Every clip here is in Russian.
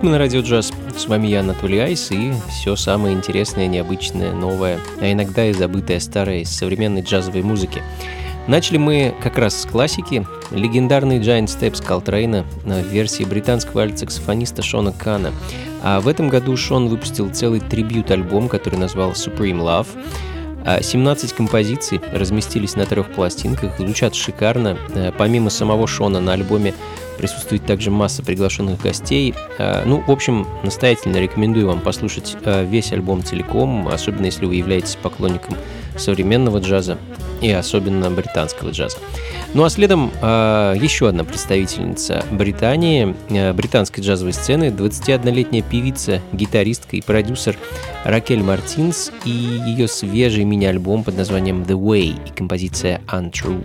Ритмы на радио джаз. С вами я, Анатолий Айс, и все самое интересное, необычное, новое, а иногда и забытое старое из современной джазовой музыки. Начали мы как раз с классики, легендарный Giant Steps Колтрейна в версии британского альт-саксофониста Шона Кана. А в этом году Шон выпустил целый трибют-альбом, который назвал Supreme Love. 17 композиций разместились на трех пластинках, звучат шикарно. Э, помимо самого Шона на альбоме присутствует также масса приглашенных гостей. А, ну, в общем, настоятельно рекомендую вам послушать а, весь альбом целиком, особенно если вы являетесь поклонником современного джаза и особенно британского джаза. Ну а следом э, еще одна представительница Британии, э, британской джазовой сцены, 21-летняя певица, гитаристка и продюсер Ракель Мартинс и ее свежий мини-альбом под названием The Way и композиция Untrue.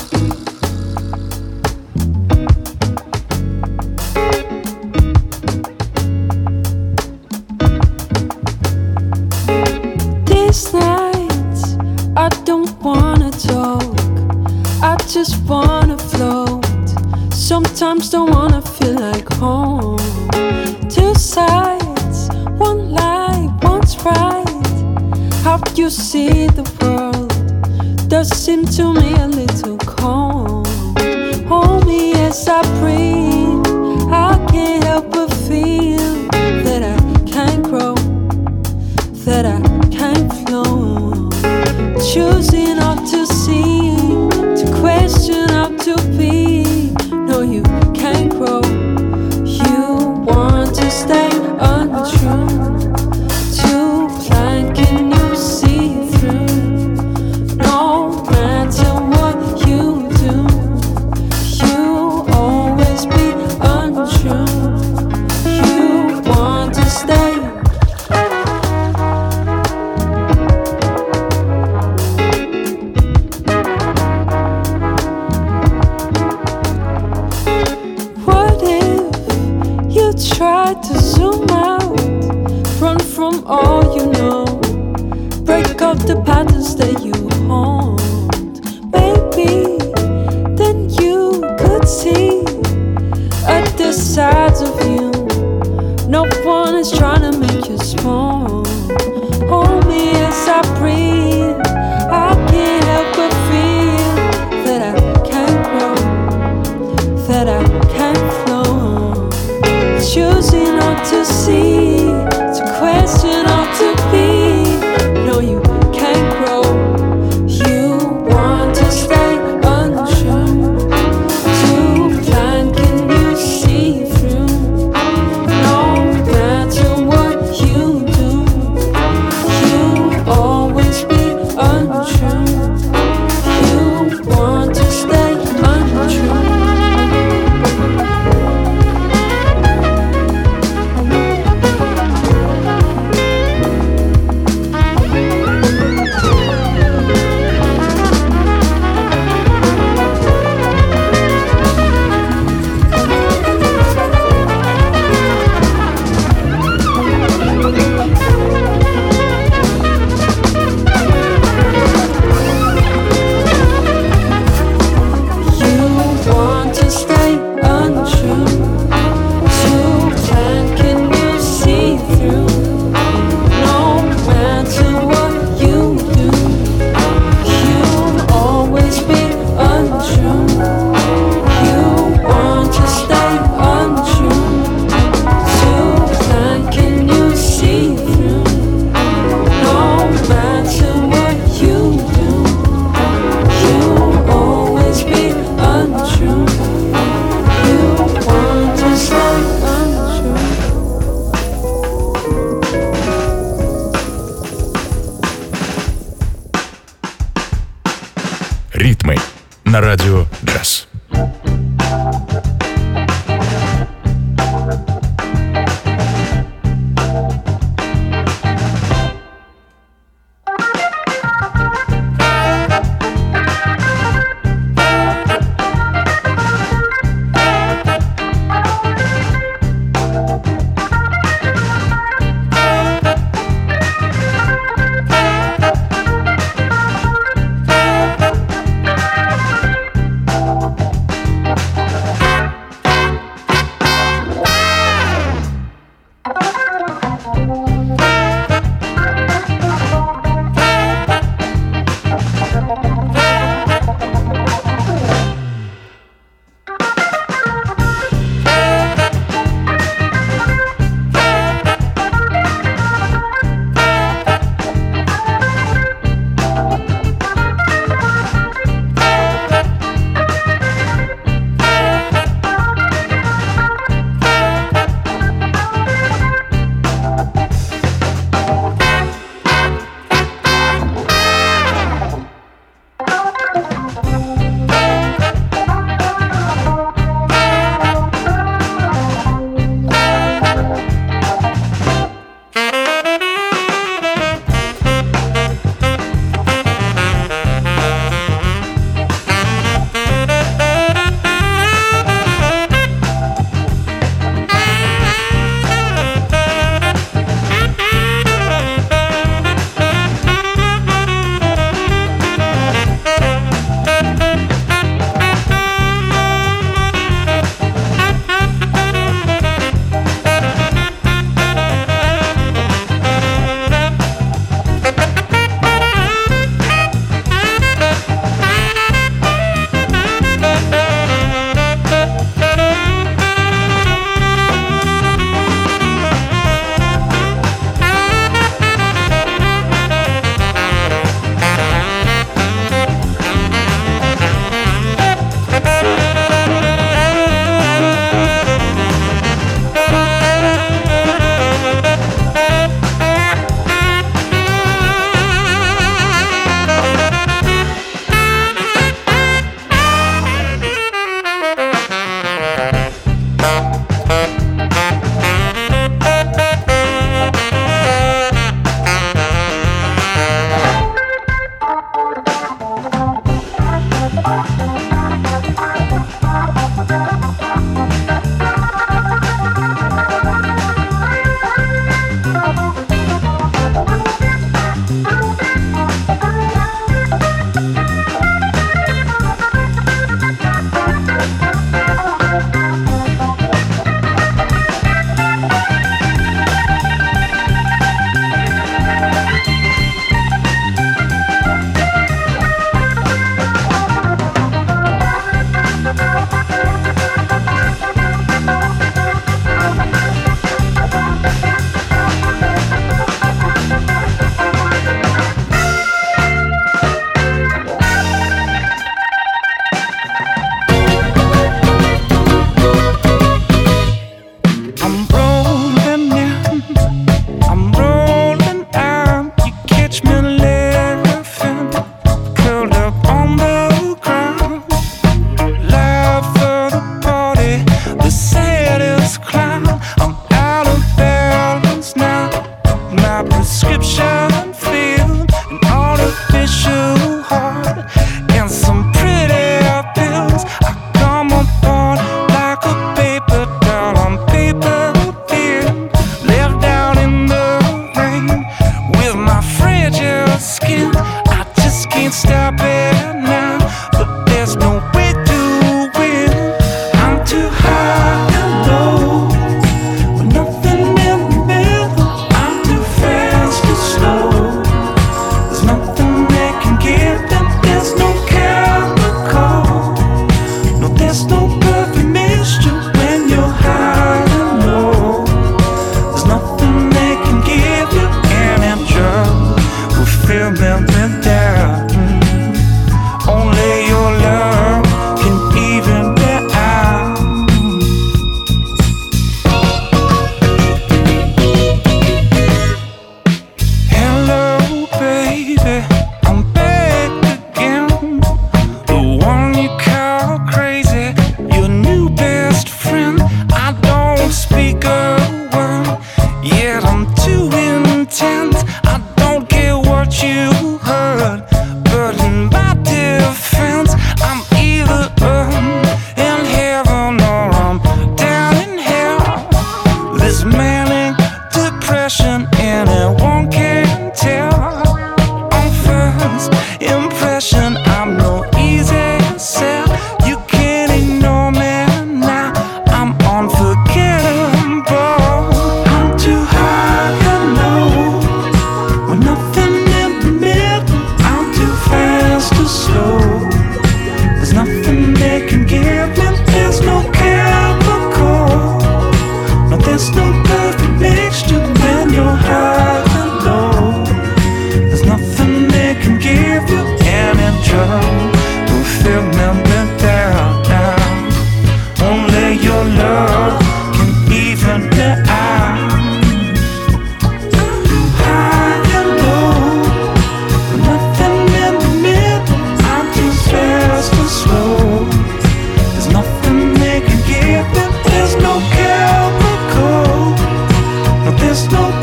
Just don't.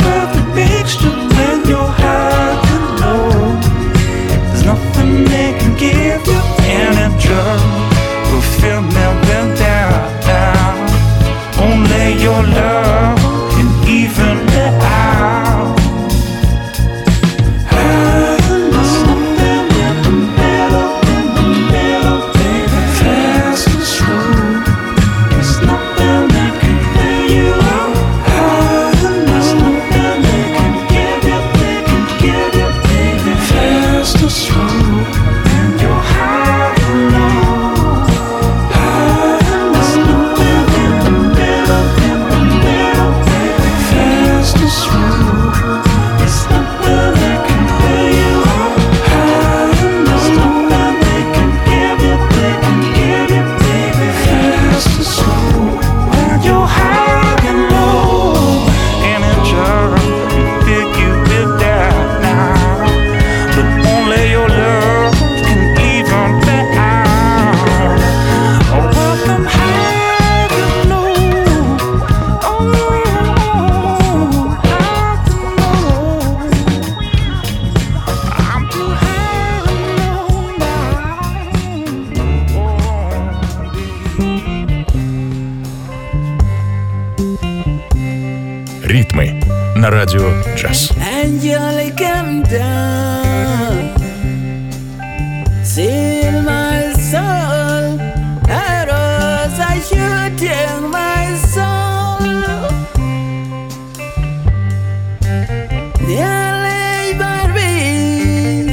Dearly Barbie,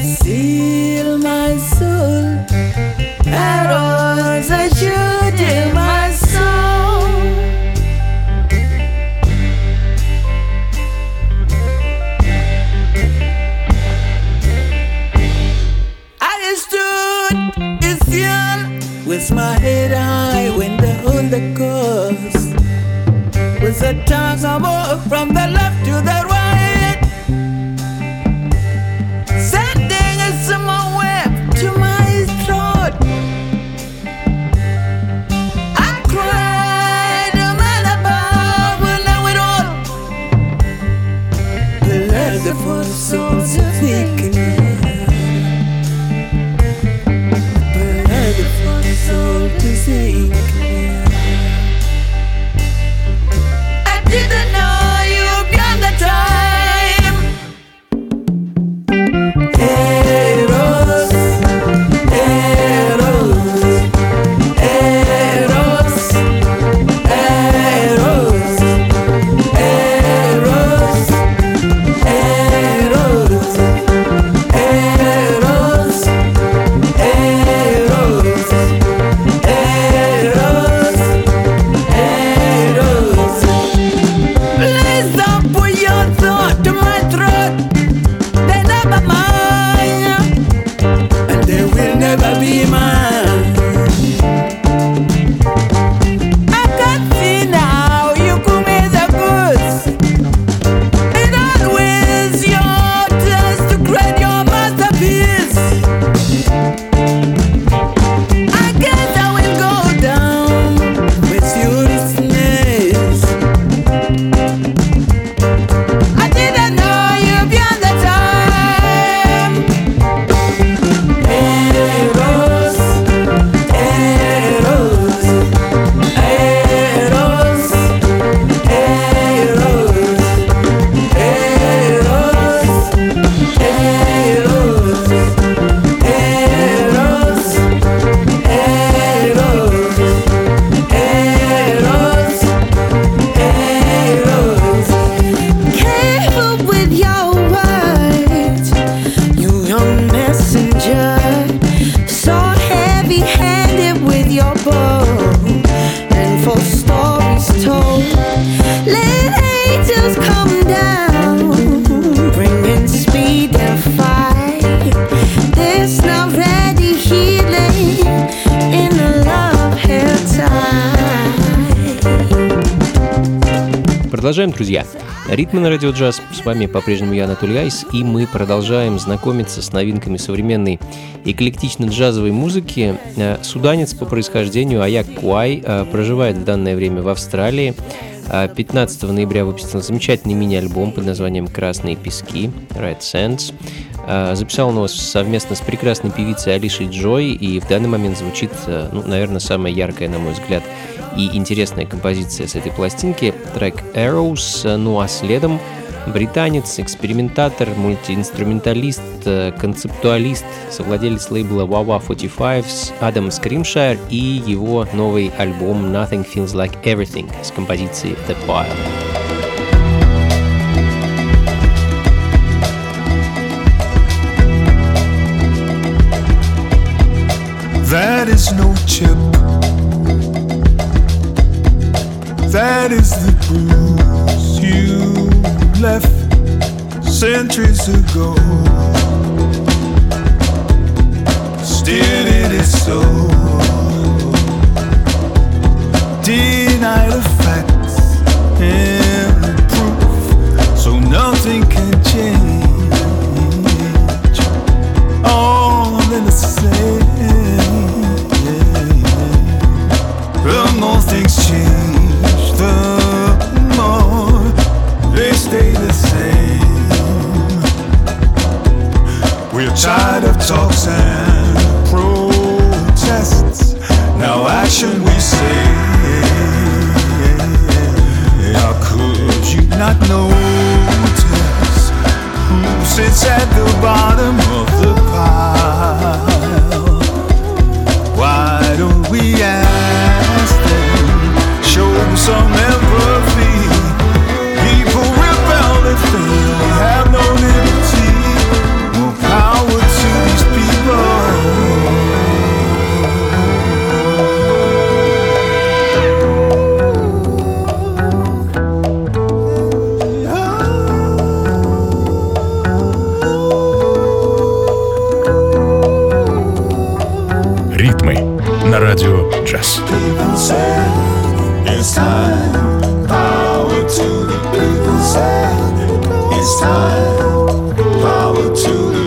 my soul. I shoot my soul. I stood in with my head high when the on the coast. With the tongues above from the. Ритмы на радио джаз. С вами по-прежнему я, Анатолий Айс, и мы продолжаем знакомиться с новинками современной эклектично-джазовой музыки. Э, суданец по происхождению Аяк Куай э, проживает в данное время в Австралии. 15 э, ноября выпустил замечательный мини-альбом под названием «Красные пески» Red Sands. Записал он его совместно с прекрасной певицей Алишей Джой, и в данный момент звучит, ну, наверное, самая яркая, на мой взгляд, и интересная композиция с этой пластинки — трек «Arrows», ну а следом британец, экспериментатор, мультиинструменталист, э, концептуалист, совладелец лейбла Wawa 45s Адам Скримшайр и его новый альбом «Nothing Feels Like Everything» с композицией «The Pile». That is no chip. That is the bruise you left centuries ago. Still, it is so. Deny the facts and the proof, so nothing can change. All in the same. The more things change, tired of talks and protests. Now action we say. How could you not notice who sits at the bottom of the pile? Why don't we ask them? Show some Ритмы на радио джаз. it's time. Power to the people it's time. Power to the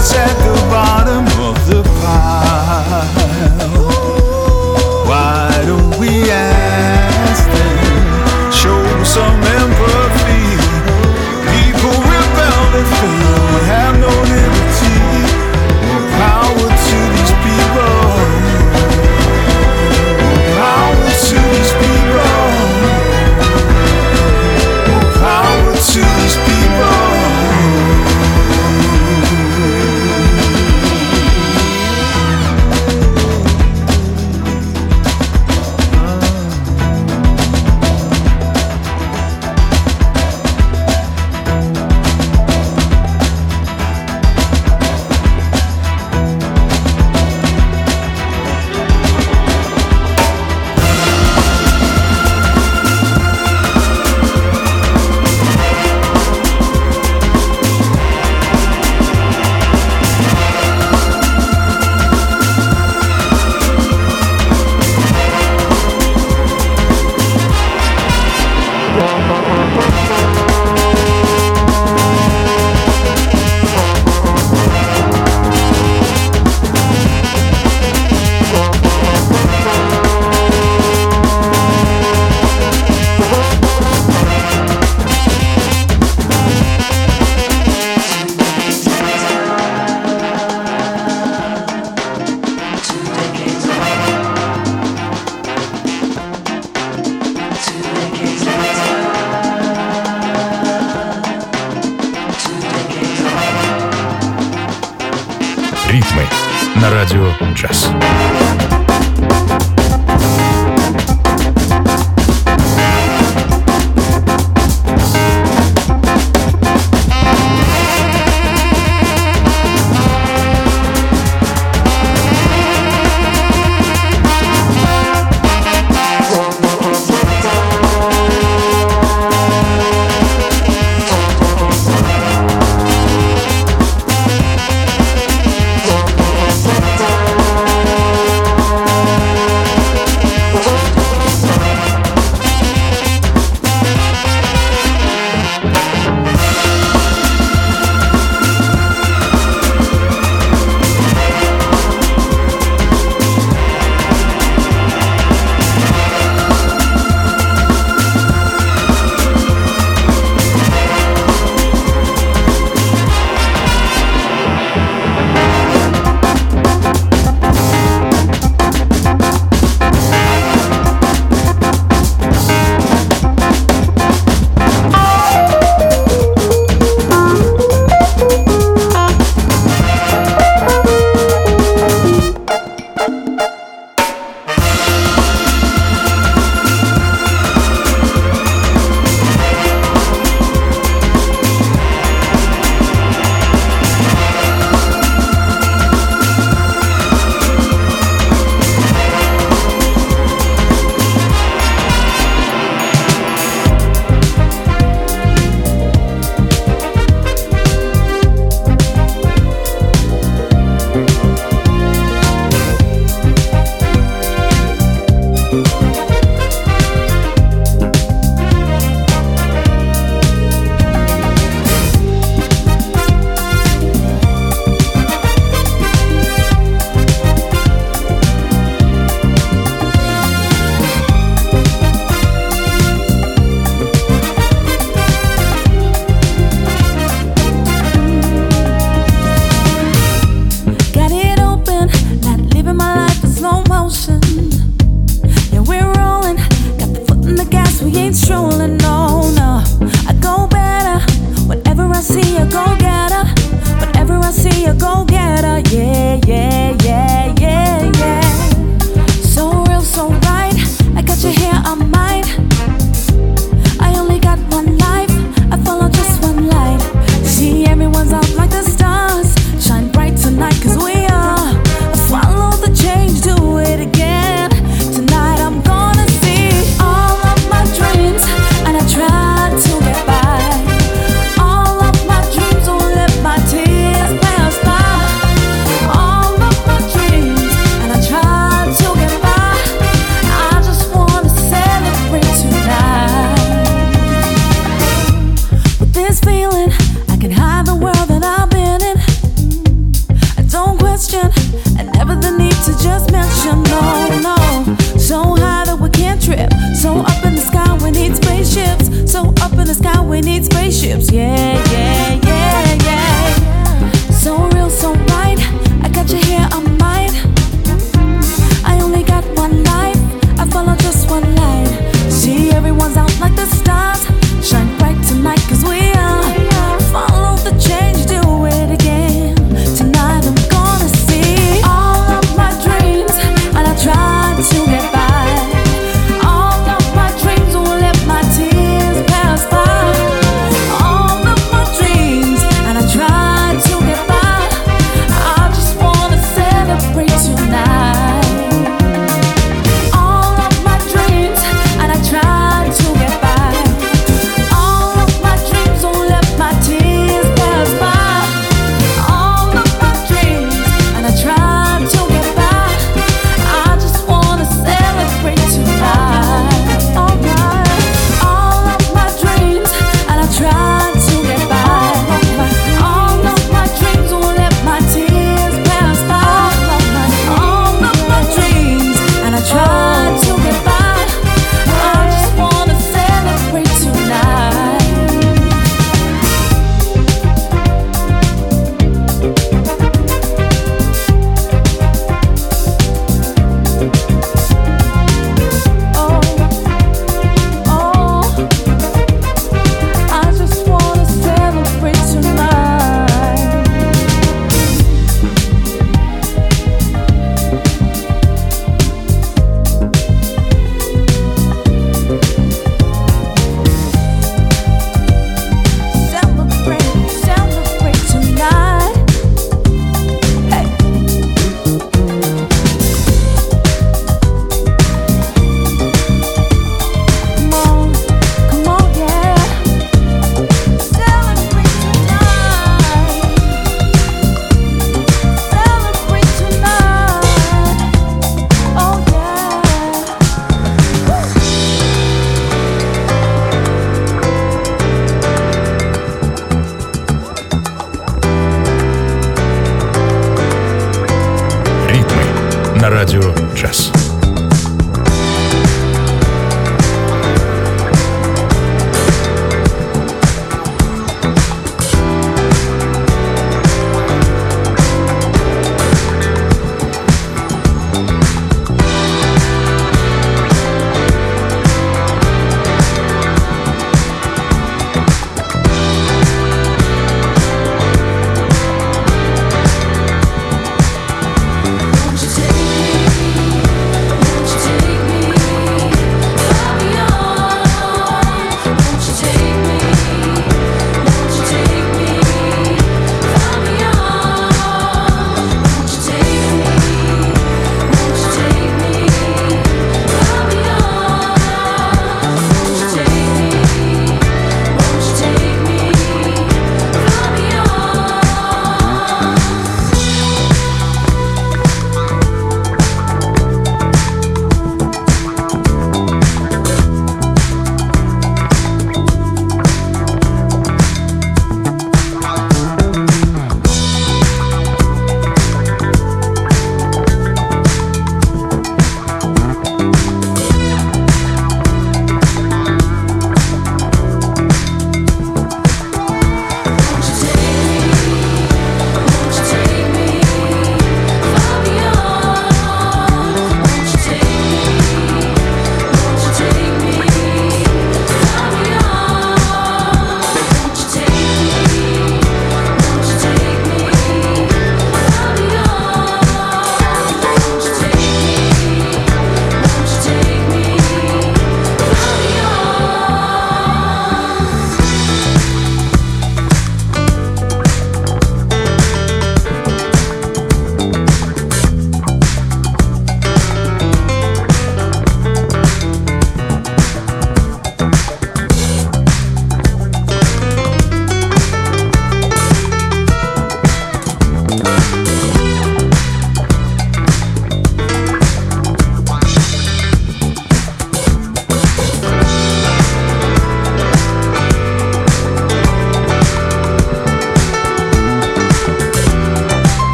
at the bottom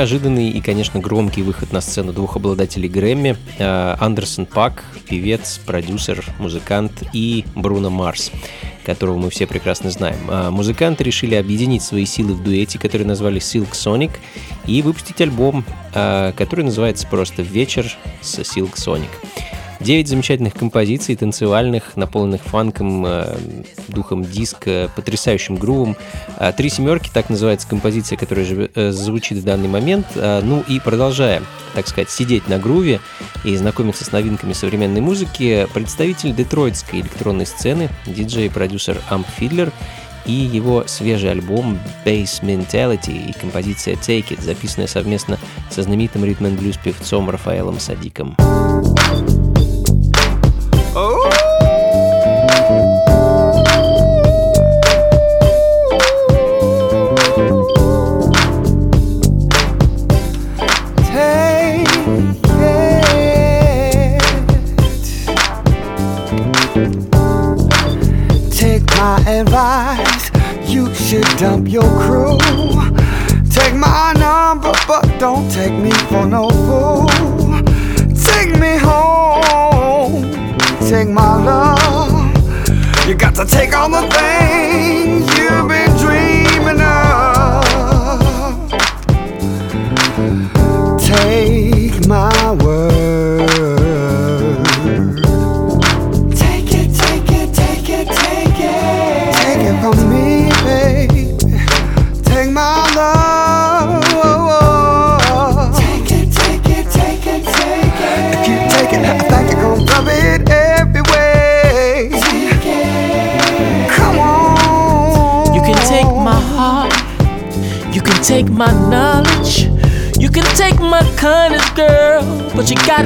Неожиданный и, конечно, громкий выход на сцену двух обладателей Грэмми э, Андерсон Пак, певец, продюсер, музыкант и Бруно Марс, которого мы все прекрасно знаем. А Музыканты решили объединить свои силы в дуэте, который назвали Silk Sonic, и выпустить альбом, э, который называется просто «Вечер с Silk Sonic». Девять замечательных композиций, танцевальных, наполненных фанком, э, духом диска, потрясающим грувом. А, Три семерки, так называется композиция, которая э, звучит в данный момент. А, Ну и продолжая, так сказать, сидеть на груве и знакомиться с новинками современной музыки, представитель детройтской электронной сцены, диджей и продюсер Amp Fiddler и его свежий альбом Bass Mentality и композиция Take It, записанная совместно со знаменитым ритм н блюз певцом Рафаэлом Садиком. Take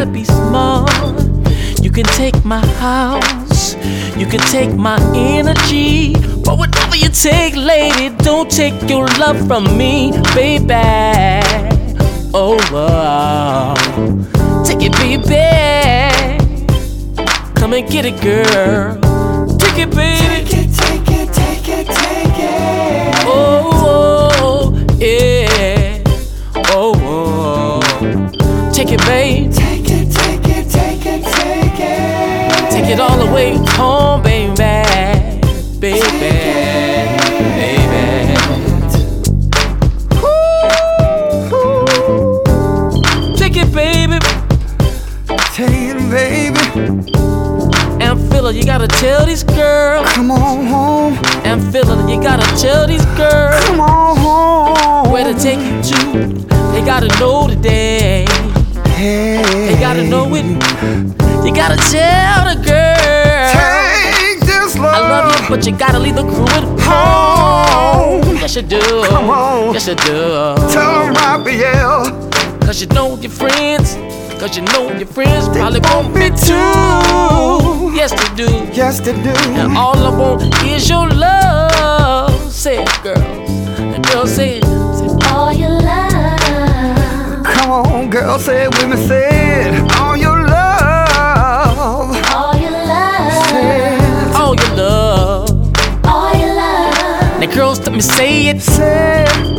gotta be smart. You can take my house, you can take my energy, but whatever you take, lady, don't take your love from me, baby. Oh, wow. take it, baby. Come and get it, girl. Take it, baby. Take it, take it, take it, take it. Oh, but you gotta leave the crew at home. Yes, you do. Come on. Yes, you do. Tell Raphael. Cause you know your friends. Cause you know your friends probably want me too. Yes, they do. Yes, they do. And all I want is your love. Say it, girls. And girls say it. Say all your love, Come on, girl, say it with me. Say it. All your me say it. Say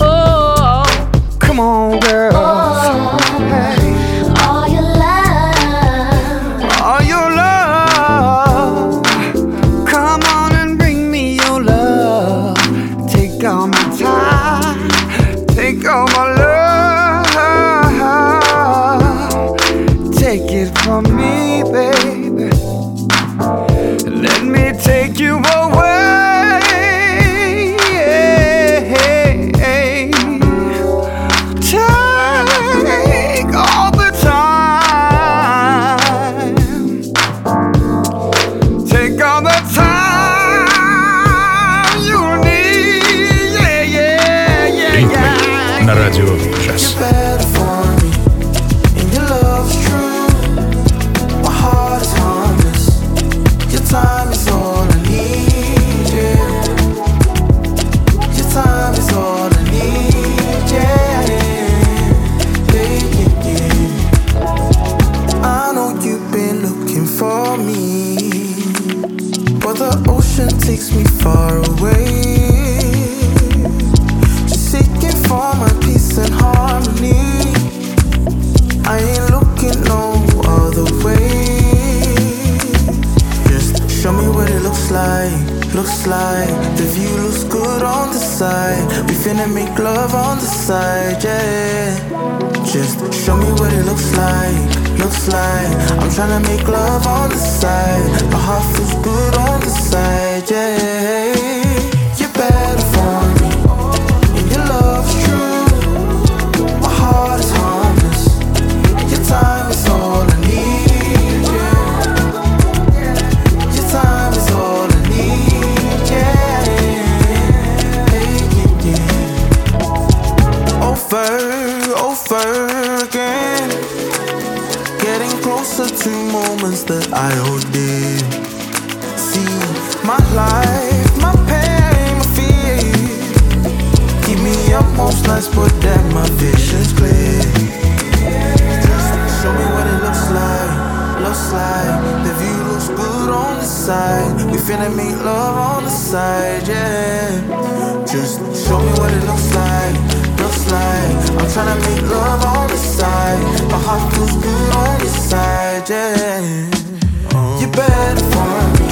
We finna meet love on the side, yeah. Just show me what it looks like, looks like. I'm tryna make love on the side. My heart feels good on the side, yeah. You better for me.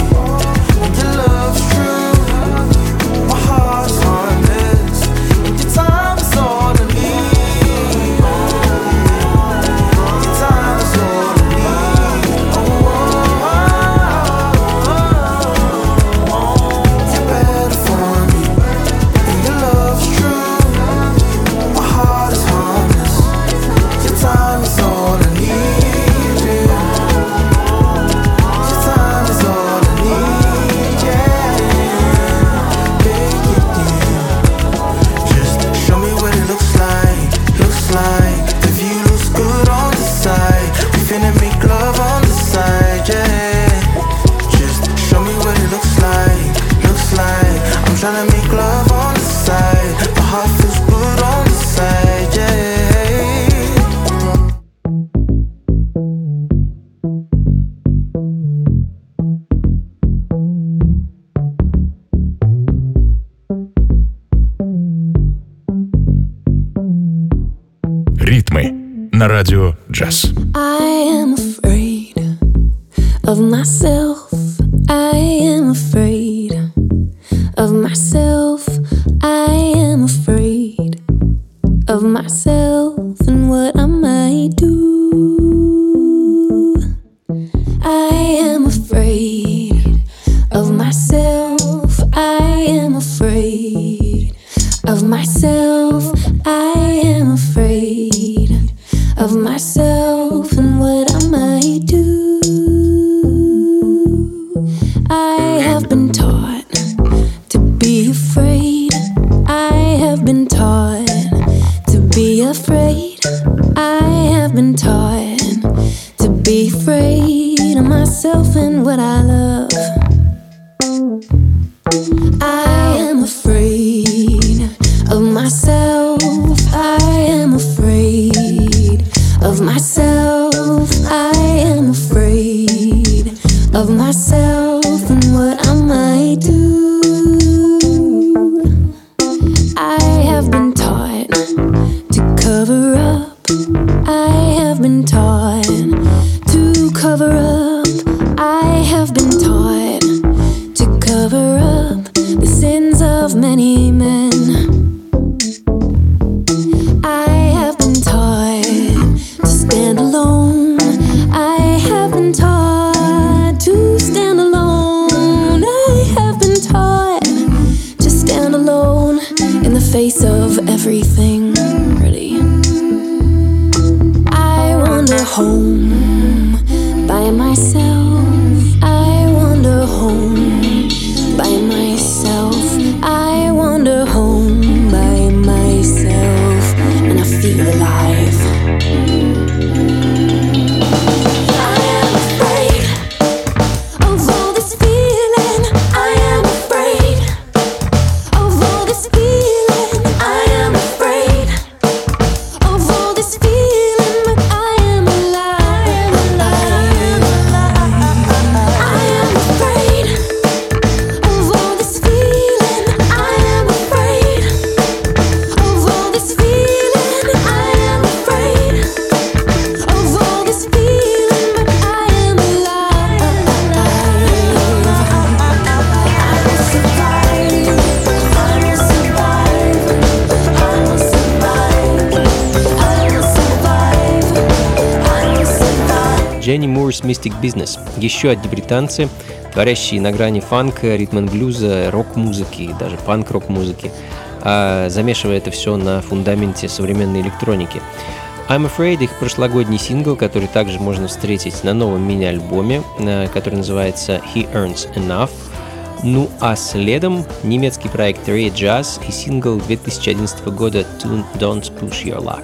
на радио «Джаз». I am afraid of myself. Reverse Mystic Business, еще одни британцы, творящие на грани фанка, ритм-блюза, рок-музыки, даже панк-рок-музыки, а замешивая это все на фундаменте современной электроники. I'm Afraid, их прошлогодний сингл, который также можно встретить на новом мини-альбоме, э, который называется He Earns Enough. Ну а следом немецкий проект Ray Jazz и сингл 2011 года Tune Don't Push Your Luck.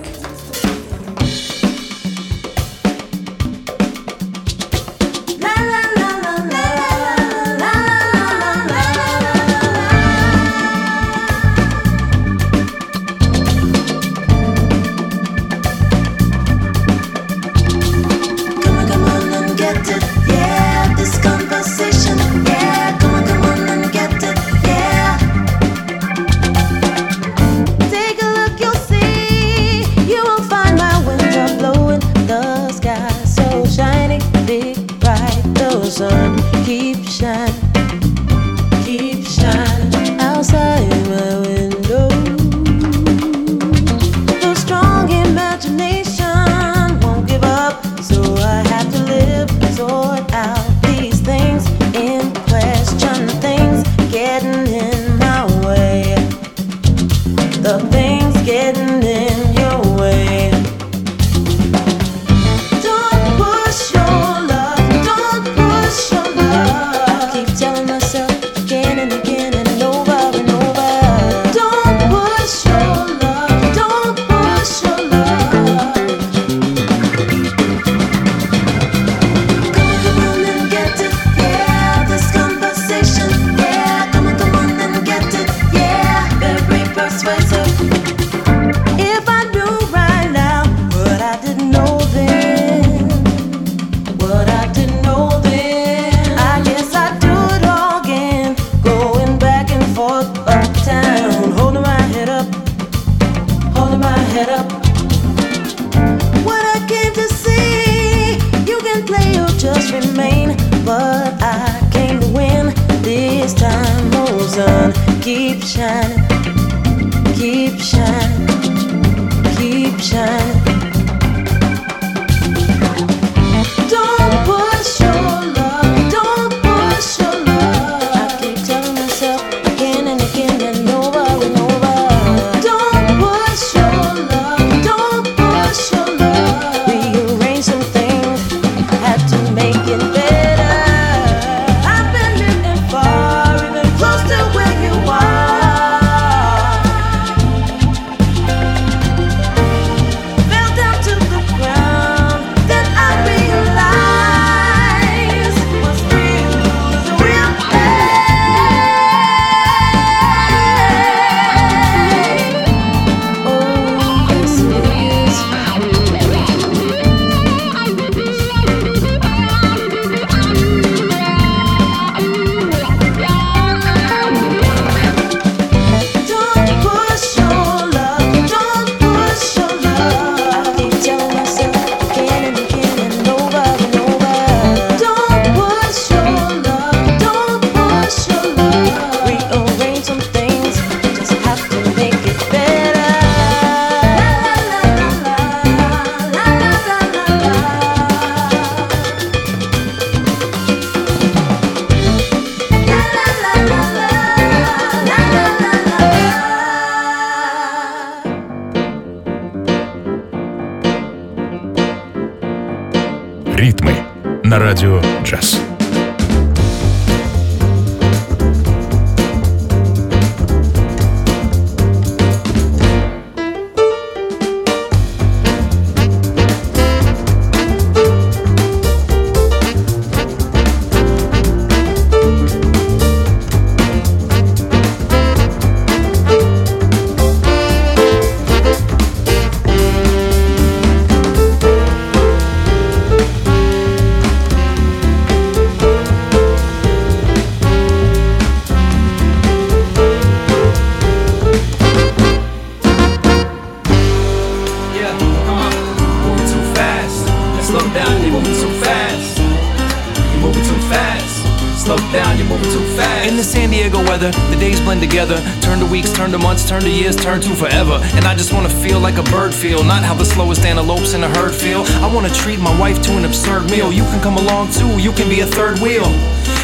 Turn to weeks, turn to months, turn to years, turn to forever. And I just wanna feel like a bird feel, not how the slowest antelopes in a herd feel. I wanna treat my wife to an absurd meal. You can come along too, you can be a third wheel.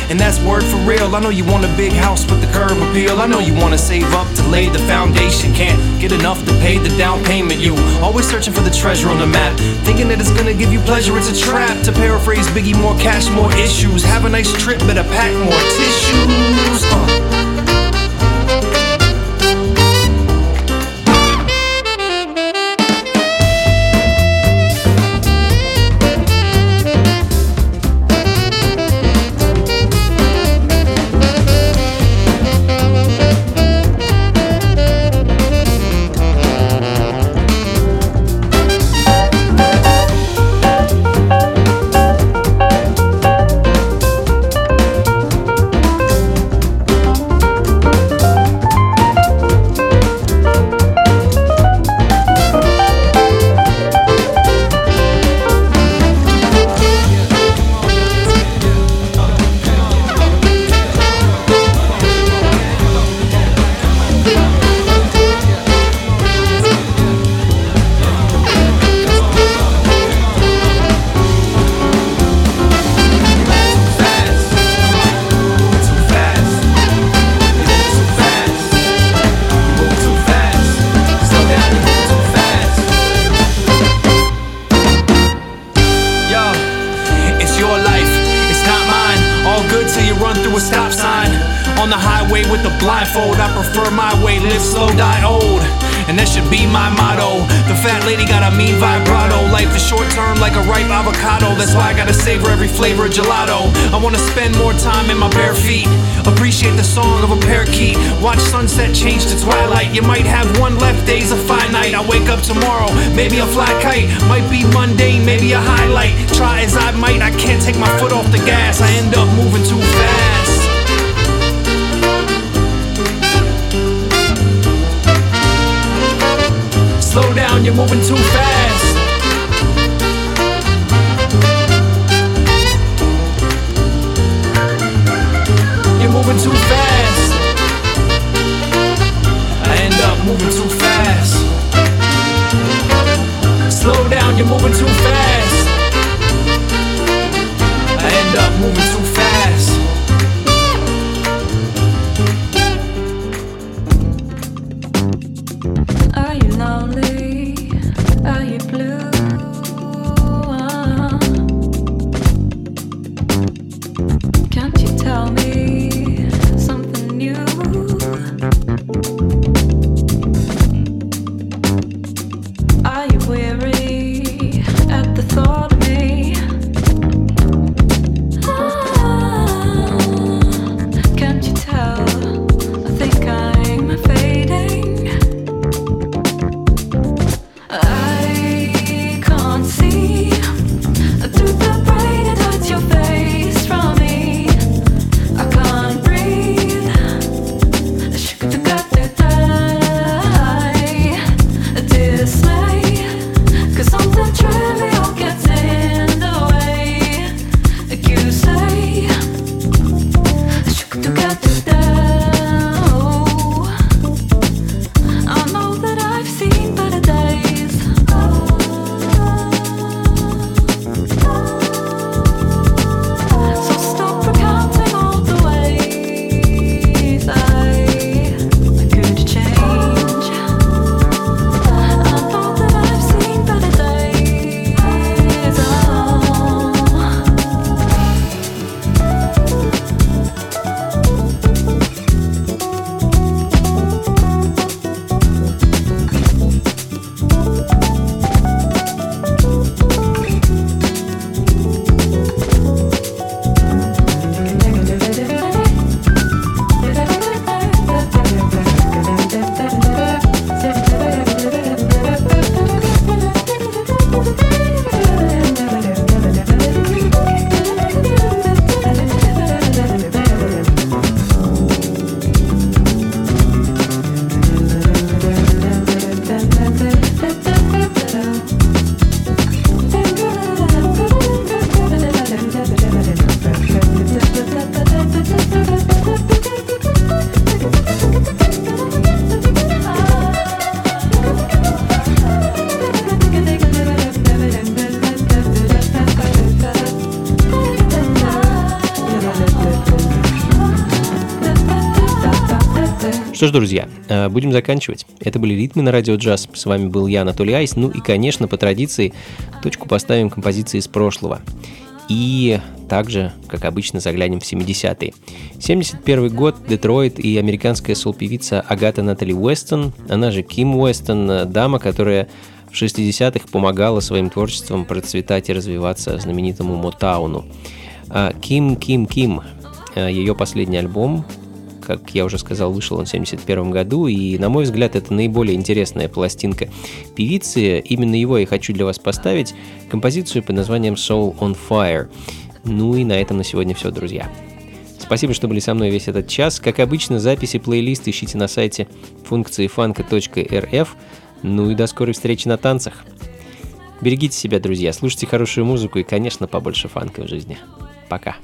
And that's word for real. I know you want a big house with the curb appeal. I know you wanna save up to lay the foundation. Can't get enough to pay the down payment. You always searching for the treasure on the map. Thinking that it's gonna give you pleasure, it's a trap. To paraphrase Biggie, more cash, more issues. Have a nice trip, better pack more tissues. Uh. With the blindfold, I prefer my way. Live slow, die old. And that should be my motto. The fat lady got a mean vibrato. Life is short term like a ripe avocado. That's why I gotta savor every flavor of gelato. I wanna spend more time in my bare feet. Appreciate the song of a parakeet. Watch sunset change to twilight. You might have one left, days a finite. I wake up tomorrow, maybe a fly kite. Might be mundane, maybe a highlight. Try as I might, I can't take my foot off the gas. I end up moving too fast. Down, you're moving too fast. You're moving too fast. I end up moving too fast. Slow down, you're moving too fast. I end up moving too Что ж, друзья, э, будем заканчивать. Это были «Ритмы на радио джаз». С вами был я, Анатолий Айс. Ну и, конечно, по традиции, точку поставим композиции из прошлого. И также, как обычно, заглянем в 70-е. 71 год, Детройт и американская сол-певица Агата Натали Уэстон, она же Ким Уэстон, э, дама, которая в 60-х помогала своим творчеством процветать и развиваться знаменитому Мотауну. А, Ким, Ким, Ким. Э, Ее последний альбом, как я уже сказал, вышел он в 71 году, и, на мой взгляд, это наиболее интересная пластинка певицы. Именно его я хочу для вас поставить, композицию под названием Soul on Fire. Ну и на этом на сегодня все, друзья. Спасибо, что были со мной весь этот час. Как обычно, записи плейлист ищите на сайте функции фанка.рф. Ну и до скорой встречи на танцах. Берегите себя, друзья, слушайте хорошую музыку и, конечно, побольше фанка в жизни. Пока.